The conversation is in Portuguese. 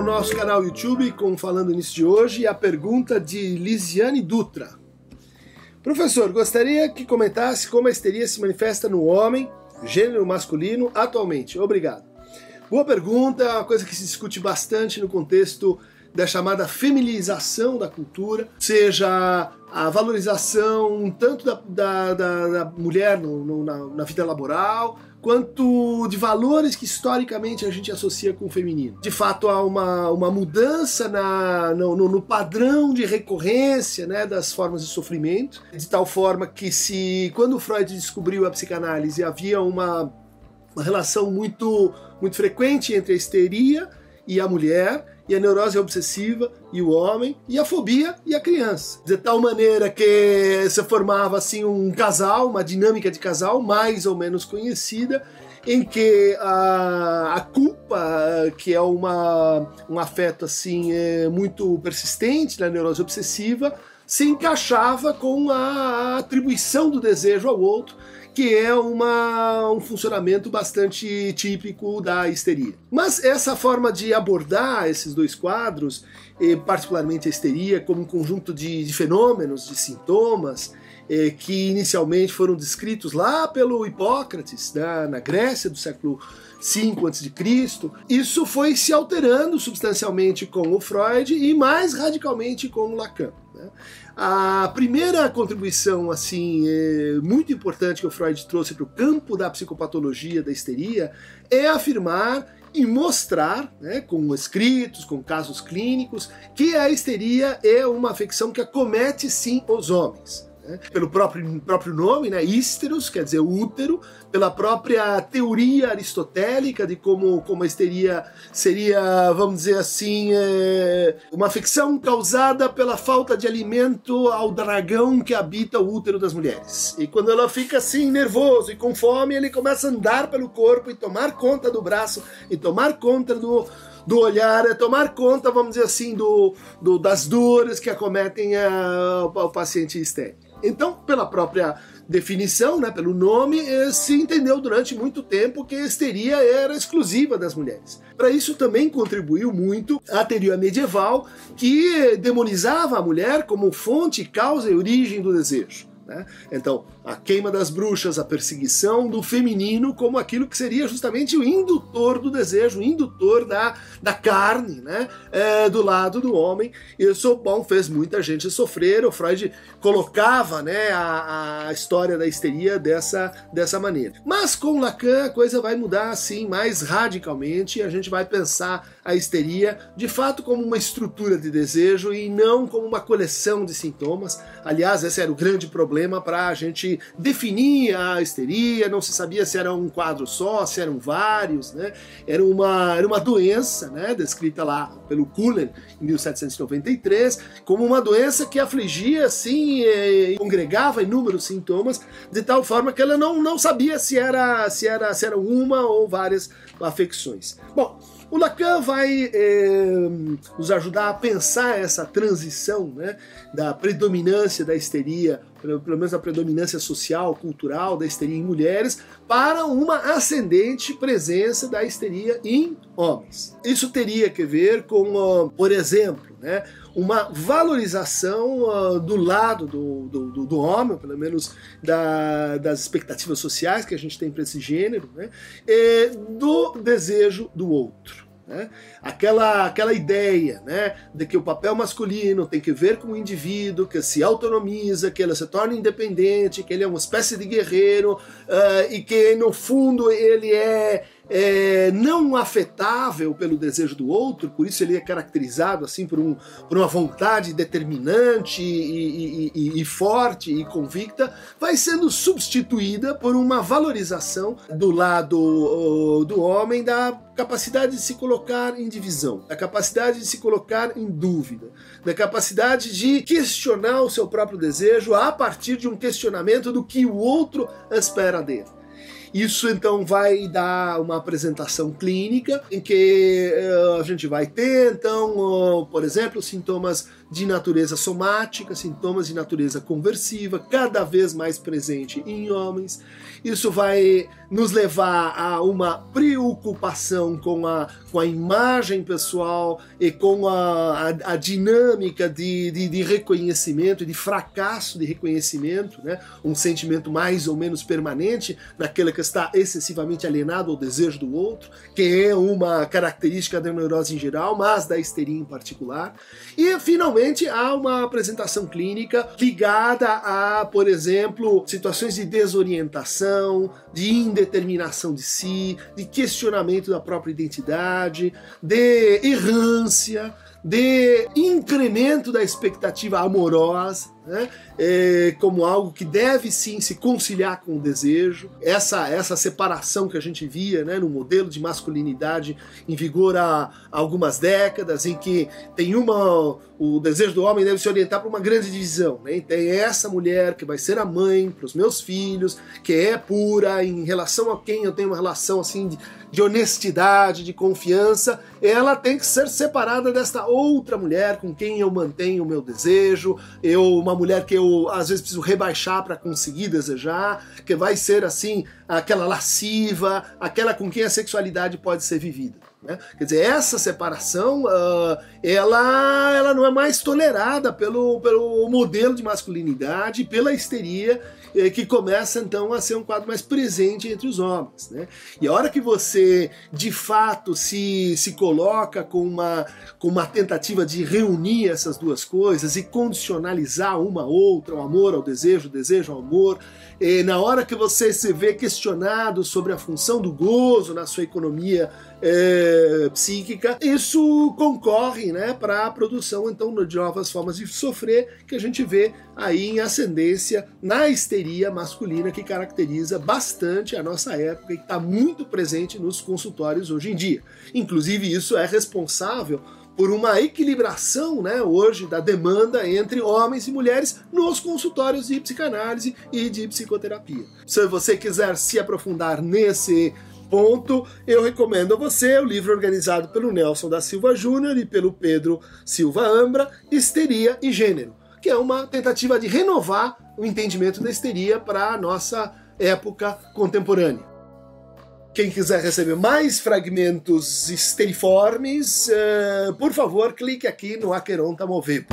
ao nosso canal YouTube com Falando Nisso de hoje a pergunta de Lisiane Dutra. Professor, gostaria que comentasse como a histeria se manifesta no homem, gênero masculino, atualmente. Obrigado. Boa pergunta, uma coisa que se discute bastante no contexto da chamada feminização da cultura, seja a valorização tanto da, da, da, da mulher no, no, na, na vida laboral, quanto de valores que historicamente a gente associa com o feminino. De fato, há uma, uma mudança na, no, no, padrão de recorrência né, das formas de sofrimento, de tal forma que se quando Freud descobriu a psicanálise havia uma, uma relação muito, muito frequente entre a histeria e a mulher, e a neurose obsessiva e o homem, e a fobia e a criança. De tal maneira que se formava assim um casal, uma dinâmica de casal mais ou menos conhecida, em que a, a culpa, que é uma, um afeto assim é, muito persistente na neurose obsessiva, se encaixava com a atribuição do desejo ao outro que é uma, um funcionamento bastante típico da histeria. Mas essa forma de abordar esses dois quadros, particularmente a histeria, como um conjunto de, de fenômenos, de sintomas, que inicialmente foram descritos lá pelo Hipócrates, né, na Grécia do século 5 a.C., isso foi se alterando substancialmente com o Freud e mais radicalmente com o Lacan. Né? A primeira contribuição assim é, muito importante que o Freud trouxe para o campo da psicopatologia da histeria é afirmar e mostrar, né, com escritos, com casos clínicos, que a histeria é uma afecção que acomete sim os homens né? pelo próprio, próprio nome, né? Ísteros, quer dizer útero, pela própria teoria aristotélica de como, como a seria, vamos dizer assim, é, uma afecção causada pela falta de alimento ao dragão que habita o útero das mulheres. E quando ela fica assim, nervoso e com fome, ele começa a andar pelo corpo e tomar conta do braço e tomar conta do, do olhar, é tomar conta, vamos dizer assim, do, do das dores que acometem a, paciente histérico. Então, pela própria definição, né, pelo nome, eh, se entendeu durante muito tempo que a histeria era exclusiva das mulheres. Para isso também contribuiu muito a teoria medieval que demonizava a mulher como fonte, causa e origem do desejo. Né? Então, a queima das bruxas, a perseguição do feminino como aquilo que seria justamente o indutor do desejo, o indutor da, da carne, né? É, do lado do homem. Isso, bom, fez muita gente sofrer. O Freud colocava né, a, a história da histeria dessa, dessa maneira. Mas com Lacan a coisa vai mudar assim mais radicalmente e a gente vai pensar a histeria de fato como uma estrutura de desejo e não como uma coleção de sintomas. Aliás, esse era o grande problema para a gente definir a histeria, não se sabia se era um quadro só, se eram vários, né? Era uma, era uma doença, né, descrita lá pelo Cullen em 1793, como uma doença que afligia assim, e congregava inúmeros sintomas, de tal forma que ela não, não sabia se era se era se era uma ou várias afecções. Bom, o Lacan vai eh, nos ajudar a pensar essa transição né, da predominância da histeria, pelo, menos a predominância social, cultural da histeria em mulheres, para uma ascendente presença da histeria em homens. Isso teria que ver com, por exemplo, né, uma valorização uh, do lado do, do, do, homem, pelo menos da, das expectativas sociais que a gente tem para esse gênero, né, do desejo do outro. Né? Aquela, aquela ideia né, de que o papel masculino tem que ver com o indivíduo, que se autonomiza, que ele se torna independente, que ele é uma espécie de guerreiro uh, e que no fundo ele é é, não afetável pelo desejo do outro, por isso ele é caracterizado assim por, um, por uma vontade determinante e, e, e, e, forte e convicta, vai sendo substituída por uma valorização do lado do homem da capacidade de se colocar em divisão, da capacidade de se colocar em dúvida, da capacidade de questionar o seu próprio desejo a partir de um questionamento do que o outro espera dele. Isso então vai dar uma apresentação clínica em que uh, a gente vai ter, então, uh, por exemplo, sintomas de natureza somática, sintomas de natureza conversiva, cada vez mais presente em homens. Isso vai nos levar a uma preocupação com a, com a imagem pessoal e com a, a, a dinâmica de, de, de, reconhecimento, de fracasso de reconhecimento, né? um sentimento mais ou menos permanente naquele que está excessivamente alienado ao desejo do outro, que é uma característica da neurose em geral, mas da histeria em particular. E, finalmente, há uma apresentação clínica ligada a, por exemplo, situações de desorientação, de indeterminação de si, de questionamento da própria identidade, de errância, de incremento da expectativa amorosa, né? É, como algo que deve sim se conciliar com o desejo. Essa, essa separação que a gente via né, no modelo de masculinidade em vigor há, algumas décadas, em que tem uma. O desejo do homem deve se orientar para uma grande divisão. Né? Tem essa mulher que vai ser a mãe para os meus filhos, que é pura, em relação a quem eu tenho uma relação assim de, de honestidade, de confiança, ela tem que ser separada desta outra mulher com quem eu mantenho o meu desejo, eu uma mulher que eu às vezes preciso rebaixar para conseguir desejar, que vai ser assim aquela lasciva, aquela com quem a sexualidade pode ser vivida. Né? Quer dizer, essa separação uh, ela, ela não é mais tolerada pelo, pelo modelo de masculinidade, pela histeria eh, que começa então a ser um quadro mais presente entre os homens. Né? E a hora que você de fato se, se coloca com uma, com uma tentativa de reunir essas duas coisas e condicionalizar uma outra, o amor ao desejo, o desejo ao amor, e na hora que você se vê questionado sobre a função do gozo na sua economia é, psíquica, isso concorre né, para a produção então de novas formas de sofrer que a gente vê aí em ascendência na histeria masculina que caracteriza bastante a nossa época e que está muito presente nos consultórios hoje em dia. Inclusive, isso é responsável por uma equilibração né, hoje da demanda entre homens e mulheres nos consultórios de psicanálise e de psicoterapia. Se você quiser se aprofundar nesse ponto, eu recomendo a você o livro organizado pelo Nelson da Silva Júnior e pelo Pedro Silva Ambra, Histeria e Gênero, que é uma tentativa de renovar o entendimento da histeria para a nossa época contemporânea. Quem quiser receber mais fragmentos esteriformes, uh, por favor, clique aqui no Aqueronta Movebo.